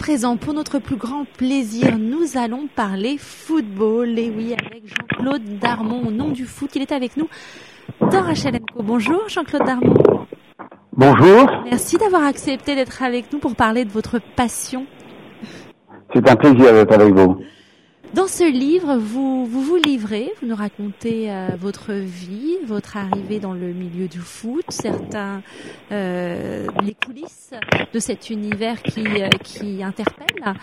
présent, pour notre plus grand plaisir, nous allons parler football. Et oui, avec Jean-Claude Darmon, au nom du foot, il est avec nous dans Bonjour Jean-Claude Darmon. Bonjour. Merci d'avoir accepté d'être avec nous pour parler de votre passion. C'est un plaisir d'être avec vous. Dans ce livre, vous vous, livrez, vous nous racontez euh, votre vie, votre arrivée dans le milieu du foot, certains euh, les coulisses de cet univers qui euh, interpelle.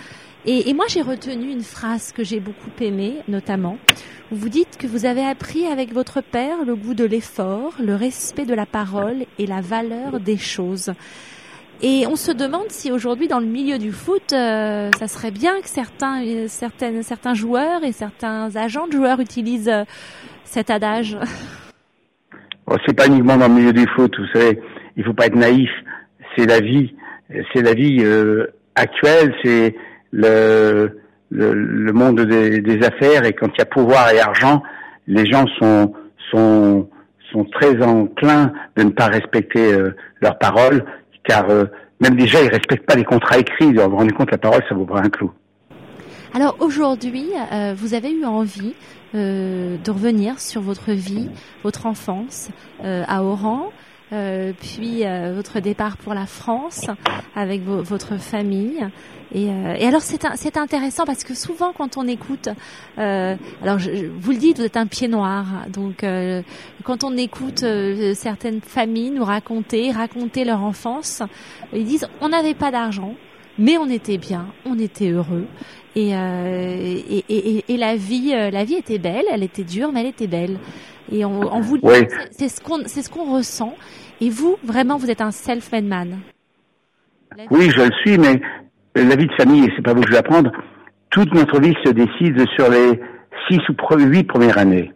Et, et moi, j'ai retenu une phrase que j'ai beaucoup aimée, notamment. Où vous dites que vous avez appris avec votre père le goût de l'effort, le respect de la parole et la valeur des choses. Et on se demande si aujourd'hui dans le milieu du foot, euh, ça serait bien que certains, euh, certaines, certains joueurs et certains agents de joueurs utilisent euh, cet adage. Bon, c'est pas uniquement dans le milieu du foot, vous savez, il faut pas être naïf. C'est la vie, c'est la vie actuelle, c'est le, le, le, monde des, des, affaires. Et quand il y a pouvoir et argent, les gens sont sont sont très enclins de ne pas respecter leurs paroles car euh, même déjà, ils respectent pas les contrats écrits. Vous vous rendez compte, la parole, ça vaut pas un clou. Alors aujourd'hui, euh, vous avez eu envie euh, de revenir sur votre vie, votre enfance à Oran, puis votre départ pour la France avec votre famille. Et, et alors c'est intéressant parce que souvent quand on écoute, alors je, vous le dites, vous êtes un pied noir, donc quand on écoute certaines familles nous raconter, raconter leur enfance, ils disent on n'avait pas d'argent, mais on était bien, on était heureux. Et, euh, et, et, et, la vie, euh, la vie était belle, elle était dure, mais elle était belle. Et on, on vous dit, c'est ce qu'on, c'est ce qu'on ressent. Et vous, vraiment, vous êtes un self-made man. Oui, je le suis, mais la vie de famille, et c'est pas vous que je vais apprendre, toute notre vie se décide sur les six ou huit premières années.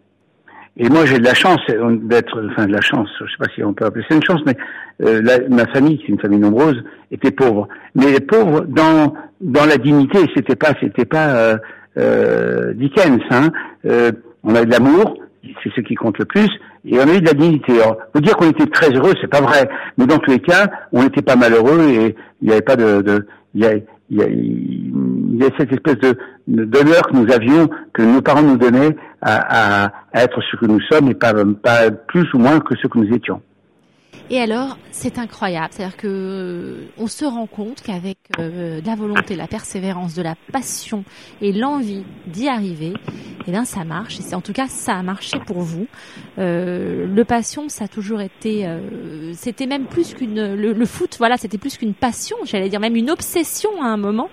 Et moi, j'ai de la chance d'être, enfin de la chance, je sais pas si on peut appeler ça une chance, mais euh, ma famille, qui est une famille nombreuse, était pauvre. Mais pauvre dans dans la dignité. C'était pas, c'était pas euh, euh, Dickens. Hein. Euh, on avait de l'amour, c'est ce qui compte le plus, et on avait de la dignité. Alors, vous dire qu'on était très heureux, c'est pas vrai. Mais dans tous les cas, on n'était pas malheureux et il n'y avait pas de, de il y a, il y a, y a cette espèce de d'honneur que nous avions, que nos parents nous donnaient à, à, être ce que nous sommes et pas, pas plus ou moins que ce que nous étions. Et alors, c'est incroyable, c'est-à-dire que euh, on se rend compte qu'avec euh, la volonté, la persévérance, de la passion et l'envie d'y arriver, eh bien, ça marche. Et en tout cas, ça a marché pour vous. Euh, le passion, ça a toujours été, euh, c'était même plus qu'une, le, le, foot, voilà, c'était plus qu'une passion, j'allais dire même une obsession à un moment.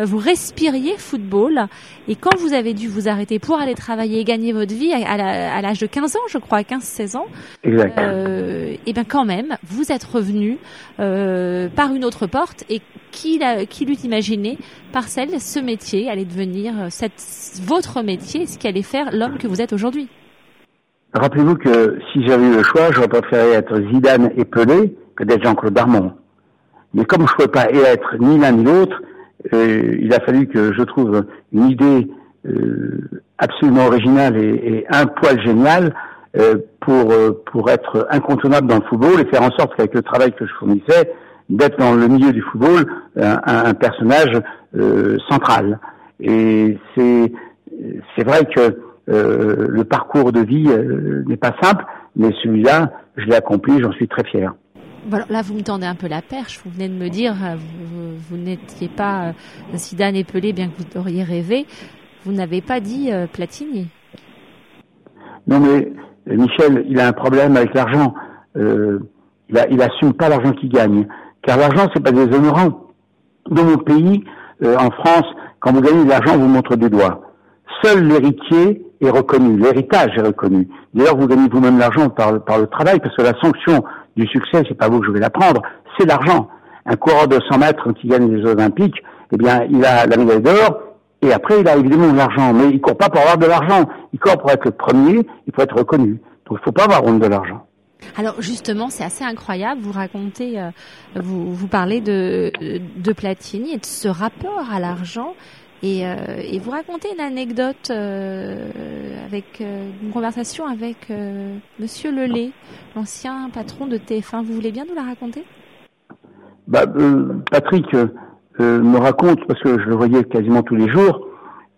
Euh, vous respiriez football et quand vous avez dû vous arrêter pour aller travailler et gagner votre vie à, l'âge de 15 ans, je crois, 15-16 ans, euh, et bien quand même, vous êtes revenu euh, par une autre porte et qui, qui l'eût imaginé par celle, ce métier allait devenir cette, votre métier, ce qui allait faire l'homme que vous êtes aujourd'hui? Rappelez-vous que si j'avais eu le choix, j'aurais préféré être Zidane et Pelé que d'être Jean-Claude Darmon. Mais comme je ne pouvais pas être ni l'un ni l'autre, euh, il a fallu que je trouve une idée euh, absolument originale et, et, un poil génial euh, pour pour être incontournable dans le football et faire en sorte qu'avec le travail que je fournissais, d'être dans le milieu du football un, un personnage central. Et c'est c'est vrai que le parcours de vie n'est pas simple, mais celui-là, je l'ai accompli, j'en suis très fier. Voilà, là, vous me tendez un peu la perche. Vous venez de me dire, euh, vous, vous n'étiez pas euh, Zidane et Pelé, bien que vous auriez rêvé. Vous n'avez pas dit euh, Platini. Non, mais Michel, il a un problème avec l'argent. Euh, il, a, il assume pas l'argent qu'il gagne, car l'argent c'est pas des honorants. Dans mon pays, euh, en France, quand vous gagnez de l'argent, vous montre des doigts. Seul l'héritier est reconnu, l'héritage est reconnu. D'ailleurs, vous gagnez vous-même l'argent par, par le travail, parce que la sanction du succès, c'est pas vous que je vais l'apprendre, c'est l'argent. Un coureur de 100 mètres qui gagne les Olympiques, eh bien, il a la médaille d'or, et après, il a évidemment de l'argent. Mais il court pas pour avoir de l'argent. Il court pour être le premier, il faut être reconnu. Donc, il faut pas avoir honte de l'argent. Alors justement, c'est assez incroyable. Vous racontez, euh, vous, vous parlez de, de Platini et de ce rapport à l'argent et, euh, et, vous racontez une anecdote euh, avec euh, une conversation avec Monsieur Lelay, l'ancien patron de TF1. Vous voulez bien nous la raconter? Bah, Patrick me raconte, parce que je le voyais quasiment tous les jours,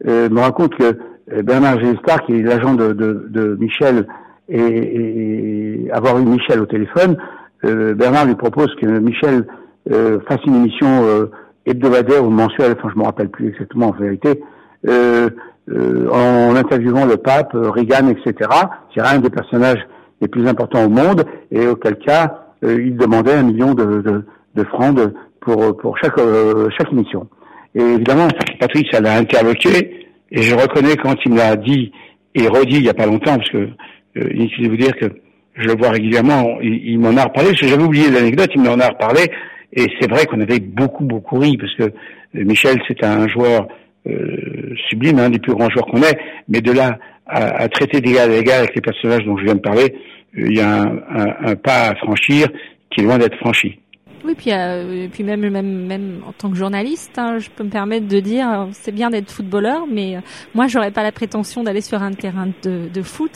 me raconte que Bernard Gélestar, qui est l'agent de, Michel, et, et, avoir eu Michel au téléphone, Bernard lui propose que Michel fasse une émission hebdomadaire ou mensuelle, enfin je me rappelle plus exactement en vérité, euh, euh, en interviewant le pape, euh, Reagan, etc. C'est un des personnages les plus importants au monde, et auquel cas il demandait un million de, de, de francs pour, pour chaque, chaque émission. Et évidemment, Patrick, ça l'a interloqué, et je reconnais quand il l'a dit et redit il n'y a pas longtemps, parce que inutile de vous dire que je le vois régulièrement, il, il m'en a reparlé, parce que j'avais oublié l'anecdote, il m'en a reparlé, et c'est vrai qu'on avait beaucoup, beaucoup ri, parce que Michel, c'est un joueur euh, sublime, un des plus grands joueurs qu'on ait, mais de là à, traiter d'égal à égal avec les personnages dont je viens de parler, euh, il y a un, pas à franchir qui est loin d'être franchi. Oui, puis, euh, puis même, même, même en tant que journaliste, hein, je peux me permettre de dire, c'est bien d'être footballeur, mais moi, j'aurais pas la prétention d'aller sur un terrain de, de, foot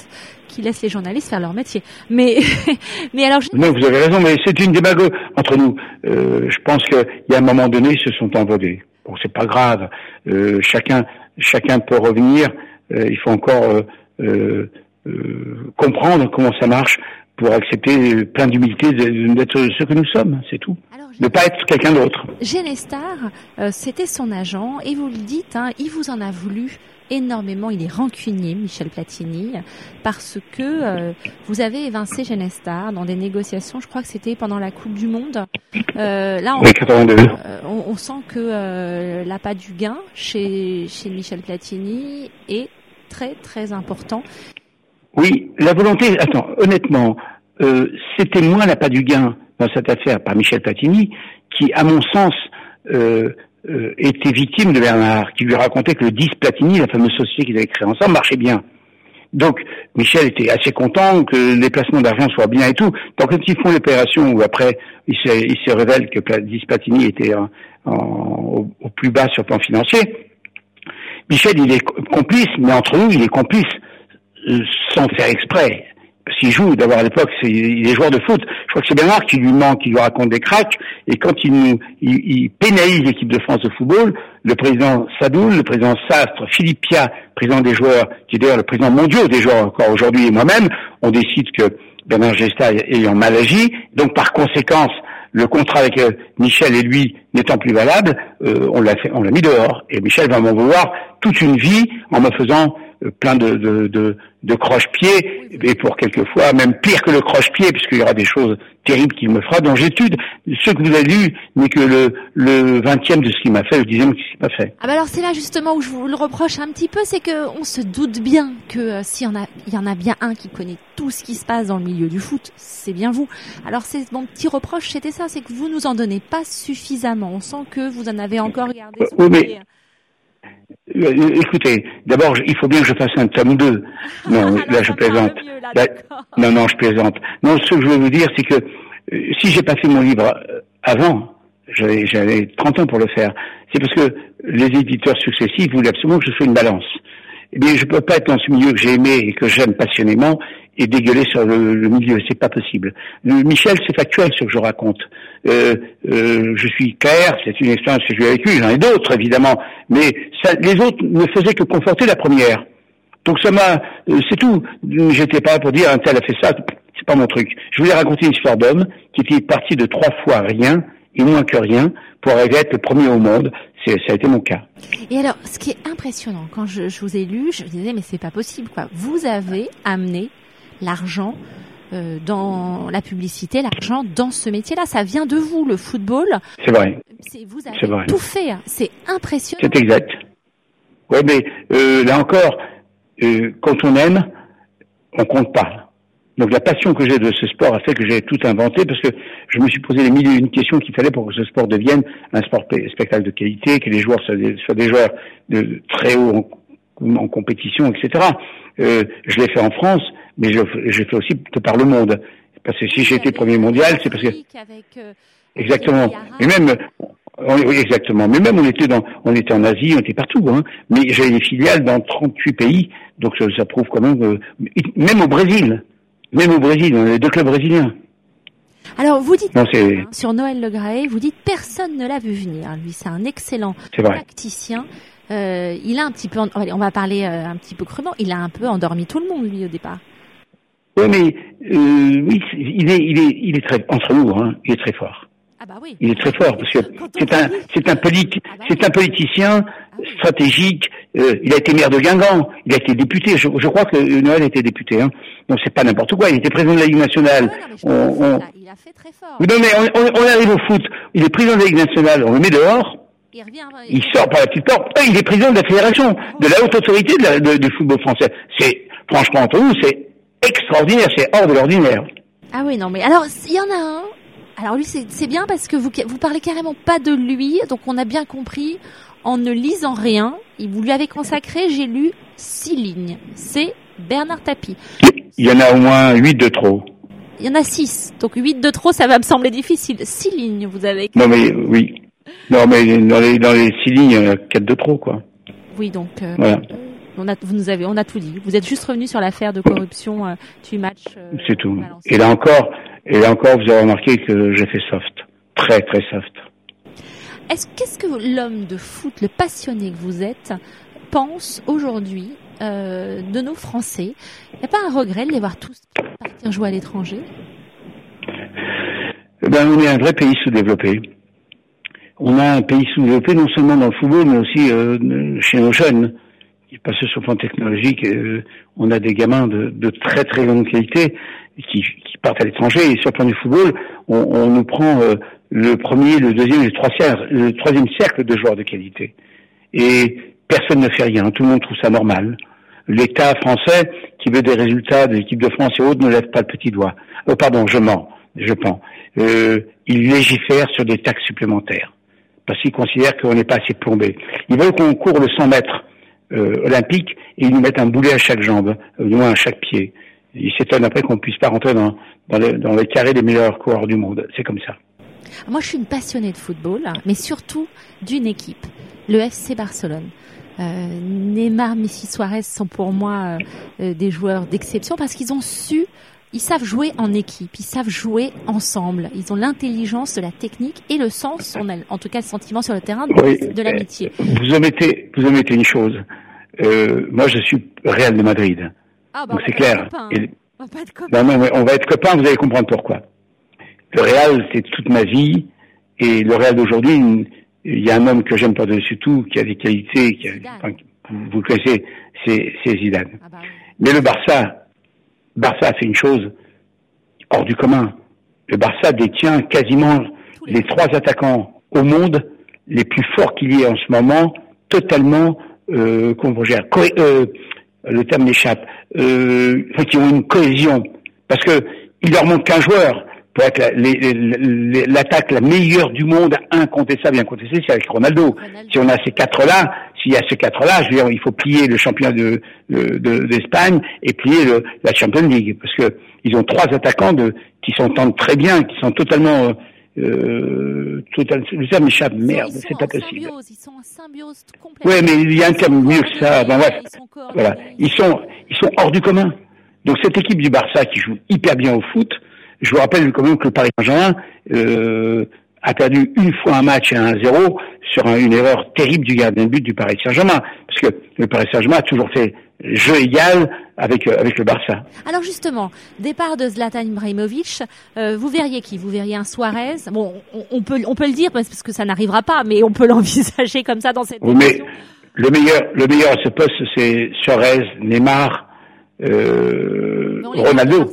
qui laisse les journalistes faire leur métier. Mais, mais alors. Non, vous avez raison, mais c'est une démagogie entre nous. je pense qu'il y a un moment donné, ils se sont envolés. Bon, c'est pas grave. Euh, chacun, chacun peut revenir. Euh, il faut encore euh, comprendre comment ça marche pour accepter plein d'humilité d'être ce que nous sommes, c'est tout. ne pas être quelqu'un d'autre. Genestar, c'était son agent, et vous le dites, hein, il vous en a voulu énormément, il est rancunier, Michel Platini, parce que euh, vous avez évincé Genestar dans des négociations, je crois que c'était pendant la Coupe du Monde. Euh, là, on, euh, on, sent que l'appât du gain chez, chez Michel Platini est très très important. Oui, la volonté, attends, honnêtement, c'était moins l'appât du gain dans cette affaire par Michel Platini, qui, à mon sens, euh, était victime de Bernard, qui lui racontait que le 10 Platini, la fameuse société qu'ils avaient créée ensemble, marchait bien. Donc, Michel était assez content que les placements d'argent soient bien et tout. Donc, quand ils font l'opération où après, il se, il se révèle que 10 Platini était au, plus bas sur le plan financier, Michel, il est complice, mais entre nous, il est complice euh, sans faire exprès s'il joue, d'abord à l'époque, c'est, il est joueur de foot. Je crois que c'est Bernard qui lui manque, qui lui raconte des cracks. Et quand il, nous, il, pénalise l'équipe de France de football, le président Sadoul, le président Sastre, Philippe Pia, président des joueurs, qui est d'ailleurs le président mondial des joueurs encore aujourd'hui, et moi-même, on décide que Bernard Gesta ayant mal agi. Donc par conséquence, le contrat avec euh, Michel et lui n'étant plus valable, euh, on l'a mis dehors. Et Michel va m'en vouloir toute une vie en me faisant plein de, de, de, de croche-pieds, et pour quelquefois même pire que le croche-pied, puisqu'il y aura des choses terribles qu'il me fera, dont j'étude. Ce que vous avez lu n'est que le, le vingtième de ce qu'il m'a fait, le dixième de ce qu'il m'a fait. Ah bah alors c'est là justement où je vous le reproche un petit peu, c'est que on se doute bien que euh, s'il y en a, il y en a bien un qui connaît tout ce qui se passe dans le milieu du foot, c'est bien vous. Alors c'est mon petit reproche, c'était ça, c'est que vous nous en donnez pas suffisamment. On sent que vous en avez encore regardé. oui, mais euh, écoutez, d'abord, il faut bien que je fasse un tome 2. Non, là, je plaisante. non, non, je plaisante. Non, ce que je veux vous dire, c'est que euh, si j'ai pas fait mon livre euh, avant, j'avais 30 ans pour le faire, c'est parce que les éditeurs successifs voulaient absolument que je sois une balance. Eh bien, je peux pas être dans ce milieu que j'ai aimé et que j'aime passionnément et dégueuler sur le, le milieu. C'est pas possible. Michel, c'est factuel ce que je raconte. Euh, euh, je suis clair, c'est une expérience que j'ai vécue, j'en ai d'autres évidemment, mais les autres ne faisaient que conforter la première. Donc ça m'a, euh, c'est tout. J'étais pas pour dire un tel a fait ça, c'est pas mon truc. Je voulais raconter une histoire d'homme qui était parti de trois fois rien et moins que rien pour arriver à être le premier au monde. Ça a été mon cas. Et alors, ce qui est impressionnant, quand je, vous ai lu, je me disais mais c'est pas possible. Vous avez amené l'argent euh, dans la publicité, l'argent dans ce métier-là. Ça vient de vous, le football. C'est vrai. Vous avez tout fait. C'est impressionnant. C'est exact. Oui, mais euh, là encore, euh, quand on aime, on compte pas. Donc la passion que j'ai de ce sport a fait que j'ai tout inventé parce que je me suis posé les mille et une questions qu'il fallait pour que ce sport devienne un sport spectacle de qualité, que les joueurs soient des, joueurs de très haut en, compétition, etc. Euh, je l'ai fait en France, mais j'ai fait aussi de par le monde. Parce que si j'ai été premier mondial, c'est parce que... Euh, exactement. Et même, oui, exactement. Mais même on était dans, on était en Asie, on était partout. Hein. Mais j'avais des filiales dans 38 pays, donc ça, prouve quand même, même au Brésil, même au Brésil, on a deux clubs brésiliens. Alors vous dites sur Noël Le vous dites personne ne l'a vu venir. Lui, c'est un excellent tacticien. Euh, il a un petit peu, on va parler euh, un petit peu crûment. Il a un peu endormi tout le monde lui au départ. Oui, mais euh, oui, il est, il est, il est très entre nous, hein, il est très fort. Ah bah oui. Il est très fort parce que c'est un, c'est un, politique, ah bah c'est un politicien ah stratégique. Euh, il a été maire de Guingamp, il a été député. Je, je crois que Noël était député. Hein. Donc c'est pas n'importe quoi. Il était président de la Ligue nationale. Ah on, on... Il a fait très fort. Non mais on, on, arrive au foot. Il est président de la Ligue nationale. On le met dehors. Il, revient, il sort par la petite porte. Il est président de la fédération, de la haute autorité de la, de, du football français. C'est franchement entre nous, c'est extraordinaire. C'est hors de l'ordinaire. Ah oui, non mais alors il y en a un alors lui, c'est bien parce que vous vous parlez carrément pas de lui, donc on a bien compris en ne lisant rien. Vous lui avez consacré, j'ai lu six lignes. C'est Bernard Tapie. Il y en a au moins huit de trop. Il y en a six, donc huit de trop, ça va me sembler difficile. Six lignes, vous avez. Non mais oui. Non mais dans les dans les six lignes, il y en a quatre de trop, quoi. Oui, donc. Euh, voilà. On a, vous nous avez, on a tout dit. Vous êtes juste revenu sur l'affaire de corruption euh, du match. Euh, c'est tout. Et là encore, et là encore, vous avez remarqué que j'ai fait soft, très très soft. Est-ce qu'est-ce que l'homme de foot, le passionné que vous êtes, pense aujourd'hui euh, de nos Français? Il n'y a pas un regret de les voir tous partir jouer à l'étranger? Eh ben, on est un vrai pays sous-développé. On a un pays sous-développé non seulement dans le football, mais aussi euh, chez nos jeunes. Parce que sur le plan technologique, euh, on a des gamins de, de très très grande qualité qui, qui partent à l'étranger. Et sur le plan du football, on, on nous prend euh, le premier, le deuxième et le troisième, le troisième cercle de joueurs de qualité. Et personne ne fait rien, tout le monde trouve ça normal. L'État français, qui veut des résultats de l'équipe de France et autres, ne lève pas le petit doigt. Oh pardon, je mens, je pense. Euh, il légifère sur des taxes supplémentaires parce qu'il considère qu'on n'est pas assez plombé. Ils veulent qu'on court le 100 mètres olympique et ils nous mettent un boulet à chaque jambe, euh, du moins à chaque pied. Ils s'étonnent après qu'on puisse pas rentrer dans, dans, les, dans les carrés des meilleurs coureurs du monde. C'est comme ça. Moi, je suis une passionnée de football, mais surtout d'une équipe, le FC Barcelone. Euh, Neymar, Messi, Suarez sont pour moi euh, des joueurs d'exception parce qu'ils ont su ils savent jouer en équipe, ils savent jouer ensemble. Ils ont l'intelligence la technique et le sens, on a, en tout cas le sentiment sur le terrain de, l'amitié. Vous omettez, vous omettez une chose. Euh, moi, je suis Real de Madrid. Ah, bah, Donc c'est clair. on va pas être copains. Non, non, on va être copains. Vous allez comprendre pourquoi. Le Real, c'est toute ma vie, et le Real d'aujourd'hui, il y a un homme que j'aime par-dessus tout, qui a des qualités, qui a, enfin, vous, connaissez, c'est Zidane. Ah, bah Mais le Barça, Barça a fait une chose hors du commun. Le Barça détient quasiment les trois attaquants au monde les plus forts qu'il y ait en ce moment, totalement euh, euh, le terme m'échappe, euh, qui ont une cohésion, parce que il leur manque qu'un joueur pour être l'attaque la, meilleure du monde, incontestable, bien contestée, c'est avec Ronaldo. Si on a ces quatre-là, s'il y a ces quatre-là, je veux dire, il faut plier le championnat de d'Espagne de, et plier le, la Champions League, parce que ils ont trois attaquants de, qui s'entendent très bien, qui sont totalement euh, total, le terme merde, c'est pas possible. ils sont en symbiose complète. Ouais, mais il y a un terme mieux que ça. Ben, bref, voilà, ils sont, ils sont hors du commun. Donc cette équipe du Barça qui joue hyper bien au foot, je vous rappelle quand même que le Paris Saint-Germain euh, a perdu une fois un match à 1-0 sur une erreur terrible du gardien de but du Paris Saint-Germain. Parce que le Paris Saint-Germain a toujours fait jeu égal avec euh, avec le Barça. Alors justement, départ de Zlatan Ibrahimovic, euh, vous verriez qui? Vous verriez un Suarez? Bon, on, peut on peut le dire parce que ça n'arrivera pas, mais on peut l'envisager comme ça dans cette oui, mais le meilleur le meilleur à ce poste c'est Suarez, Neymar, euh, Ronaldo.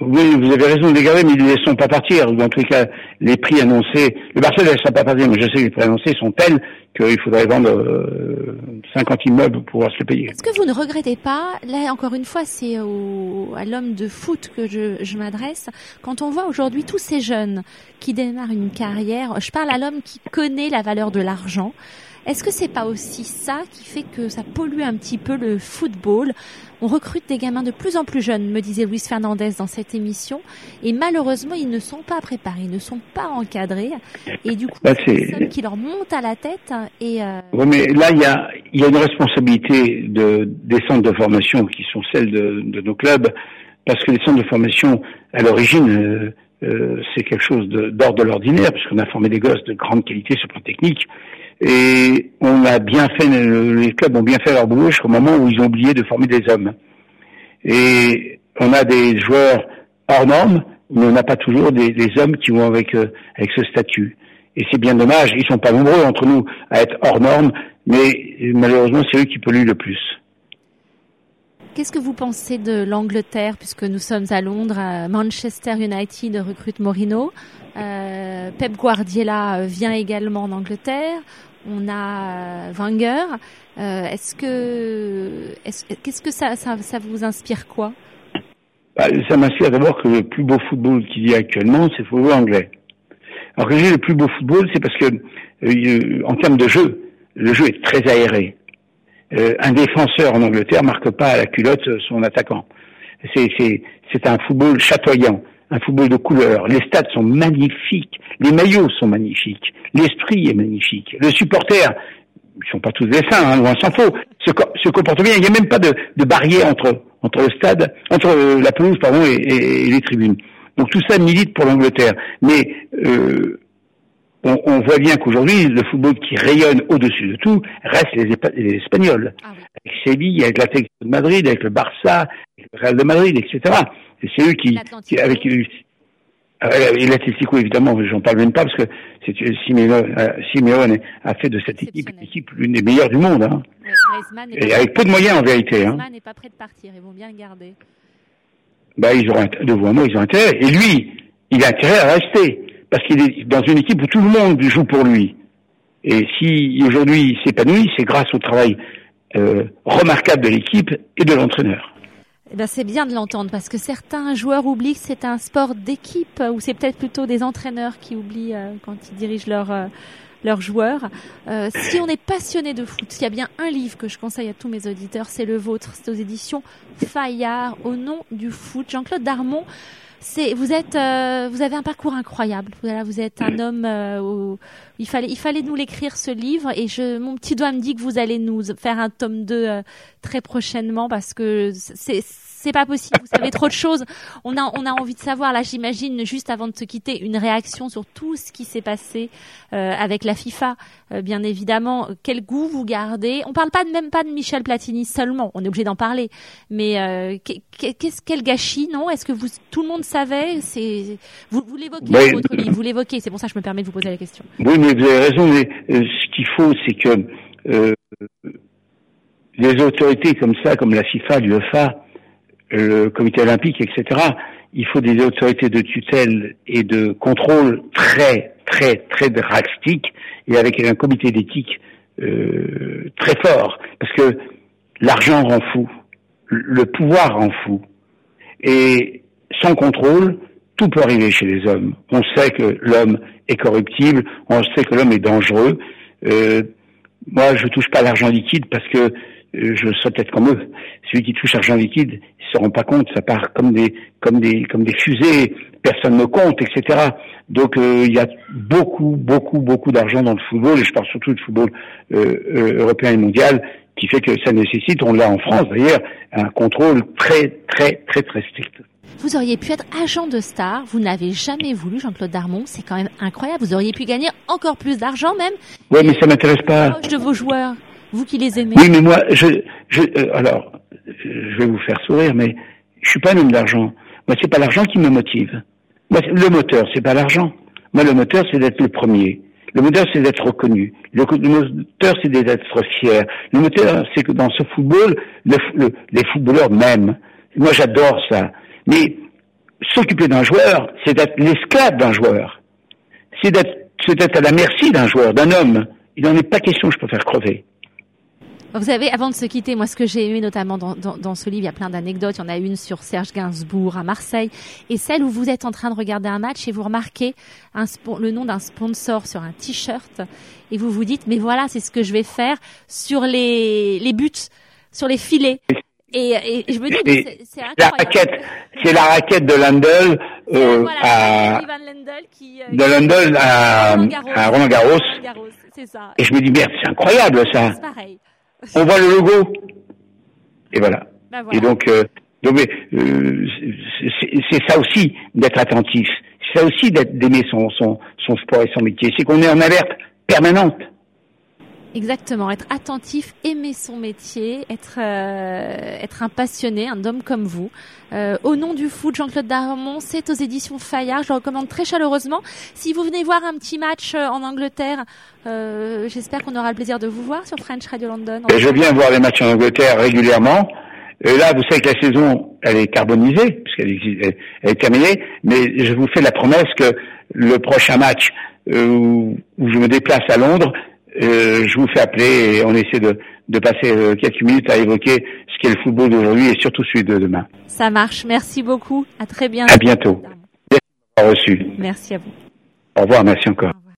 Oui, vous avez raison de les garder, mais ils ne les pas partir. Ou en tout cas, les prix annoncés, le Barça ne laisse pas partir, mais je sais que les prix annoncés sont tels qu'il faudrait vendre euh, 50 immeubles pour pouvoir se les payer. Est-ce que vous ne regrettez pas, là encore une fois, c'est à l'homme de foot que je m'adresse, quand on voit aujourd'hui tous ces jeunes qui démarrent une carrière, je parle à l'homme qui connaît la valeur de l'argent, est-ce que c'est pas aussi ça qui fait que ça pollue un petit peu le football? On recrute des gamins de plus en plus jeunes, me disait Luis Fernandez dans cette émission, et malheureusement ils ne sont pas préparés, ils ne sont pas encadrés, et du coup bah, c'est qui leur monte à la tête. Et euh... oui, mais là il y a, y a une responsabilité de, des centres de formation qui sont celles de, de nos clubs, parce que les centres de formation à l'origine, c'est quelque chose d'ordre de, l'ordinaire, puisqu'on a formé des gosses de grande qualité sur le plan technique. Et on a bien fait, les clubs ont bien fait leur boulot jusqu'au moment où ils ont oublié de former des hommes. Et on a des joueurs hors normes, mais on n'a pas toujours des, hommes qui vont avec, avec ce statut. Et c'est bien dommage, ils sont pas nombreux entre nous à être hors normes, mais malheureusement c'est eux qui polluent le plus. Qu'est-ce que vous pensez de l'Angleterre, puisque nous sommes à Londres, Manchester United recrute Morino, euh, Pep Guardiola vient également en Angleterre, on a Wenger. Euh, est-ce que, qu'est-ce que ça, ça, vous inspire quoi? Bah, Ça m'inspire d'abord que le plus beau football qu'il y a actuellement, c'est le football anglais. Alors que j'ai le plus beau football, c'est parce que euh, en termes de jeu, le jeu est très aéré. Euh, un défenseur en Angleterre marque pas à la culotte son attaquant. C'est c'est un football chatoyant, un football de couleur. Les stades sont magnifiques, les maillots sont magnifiques, l'esprit est magnifique. Le supporter, ils sont pas tous des saints, hein, loin s'en faut, se, se comporte bien. Il n'y a même pas de, de barrière entre entre le stade, entre euh, la pelouse pardon et, et les tribunes. Donc tout ça milite pour l'Angleterre. Mais euh, on, voit bien qu'aujourd'hui, le football qui rayonne au-dessus de tout reste les, Espagnols. Ah avec Séville, avec l'Atlético de Madrid, avec le Barça, avec le Real de Madrid, etc. c'est eux qui, qui avec euh, et l'Atlético, évidemment, j'en parle même pas parce que c'est Simeone, euh, a fait de cette équipe une équipe l'une des meilleures du monde. Hein. Et avec peu de moyens en vérité. Hein. n'est pas prêt de partir, ils vont bien le garder bah, ils auront devant moi, ils ont intérêt. Et lui, il a intérêt à rester parce qu'il est dans une équipe où tout le monde joue pour lui. Et si aujourd'hui il s'épanouit, c'est grâce au travail euh, remarquable de l'équipe et de l'entraîneur. Eh ben c'est bien de l'entendre parce que certains joueurs oublient que c'est un sport d'équipe ou c'est peut-être plutôt des entraîneurs qui oublient euh, quand ils dirigent leur euh, leurs joueurs. Euh, si on est passionné de foot, s'il y a bien un livre que je conseille à tous mes auditeurs, c'est le vôtre. C'est aux éditions Fayard, au nom du foot. Jean-Claude Darmon, c'est vous êtes euh, vous avez un parcours incroyable. Voilà, vous êtes un homme euh, où il fallait il fallait nous l'écrire ce livre et je mon petit doigt me dit que vous allez nous faire un tome 2 euh, très prochainement parce que c'est c'est pas possible. Vous savez trop de choses. On a, on a envie de savoir. Là, j'imagine juste avant de se quitter, une réaction sur tout ce qui s'est passé euh, avec la FIFA. Euh, bien évidemment, quel goût vous gardez? On parle pas de, même pas de Michel Platini seulement. On est obligé d'en parler. Mais euh, qu'est-ce quel gâchis, non? Est-ce que vous, tout le monde savait? C'est vous, vous l'évoquez dans votre livre. Vous l'évoquez. C'est pour ça que je me permets de vous poser la question. Oui, mais vous avez raison. Mais ce qu'il faut, c'est que les autorités comme ça, comme la FIFA, l'UEFA, le comité olympique, etc. Il faut des autorités de tutelle et de contrôle très, très, très drastiques et avec un comité d'éthique euh, très fort. Parce que l'argent rend fou, le pouvoir rend fou. Et sans contrôle, tout peut arriver chez les hommes. On sait que l'homme est corruptible, on sait que l'homme est dangereux. Euh, moi, je touche pas l'argent liquide parce que je serais peut-être comme eux. Celui qui touche argent liquide, ils se rendent pas compte, ça part comme des comme des comme des fusées, personne ne compte, etc. Donc euh, il y a beaucoup beaucoup beaucoup d'argent dans le football et je parle surtout du football euh, européen et mondial qui fait que ça nécessite, on l'a en France d'ailleurs, un contrôle très très très très strict. Vous auriez pu être agent de star, vous n'avez jamais voulu, Jean-Claude Darmon, c'est quand même incroyable. Vous auriez pu gagner encore plus d'argent même. Oui, mais ça m'intéresse pas. De vos joueurs. Vous qui les aimez. Oui, mais moi, je, je euh, alors, je vais vous faire sourire, mais je suis pas un homme d'argent. Moi, c'est pas l'argent qui me motive. Moi, le moteur, c'est pas l'argent. Moi, le moteur, c'est d'être le premier. Le moteur, c'est d'être reconnu. Le, moteur, c'est d'être fier. Le moteur, c'est que dans ce football, les footballeurs m'aiment. Moi, j'adore ça. Mais s'occuper d'un joueur, c'est d'être l'esclave d'un joueur. C'est d'être, c'est d'être à la merci d'un joueur, d'un homme. Il n'en est pas question, je préfère crever. Vous savez, avant de se quitter, moi, ce que j'ai aimé notamment dans, dans, dans, ce livre, il y a plein d'anecdotes. Il y en a une sur Serge Gainsbourg à Marseille, et celle où vous êtes en train de regarder un match et vous remarquez un, le nom d'un sponsor sur un t-shirt, et vous vous dites, mais voilà, c'est ce que je vais faire sur les, les buts, sur les filets. Et, et je me dis, c'est incroyable. La raquette, c'est la raquette de Landel euh, à, qui, euh, de Landel à, à Roland Garros. Ça. Et je me dis merde, c'est incroyable ça. C'est pareil on voit le logo. Et voilà. Bah, et donc, euh, Donc, euh, c'est ça aussi d'être attentif. C'est ça aussi d'aimer son, son, son sport et son métier. C'est qu'on est en alerte permanente. Exactement, être attentif, aimer son métier, être euh, être un passionné, un homme comme vous. Euh, au nom du foot, Jean-Claude Darmon, c'est aux éditions Fayard. Je le recommande très chaleureusement. Si vous venez voir un petit match euh, en Angleterre, euh, j'espère qu'on aura le plaisir de vous voir sur French Radio London. Je viens voir les matchs en Angleterre régulièrement. Et là, vous savez que la saison, elle est carbonisée, puisqu'elle est, terminée, mais je vous fais la promesse que le prochain match où je me déplace à Londres, euh, je vous fais appeler et on essaie de, de passer euh, quelques minutes à évoquer ce qu'est le football d'aujourd'hui et surtout celui de demain. Ça marche. Merci beaucoup. À très bientôt. À bientôt. Merci Merci à vous. Au revoir. Merci encore.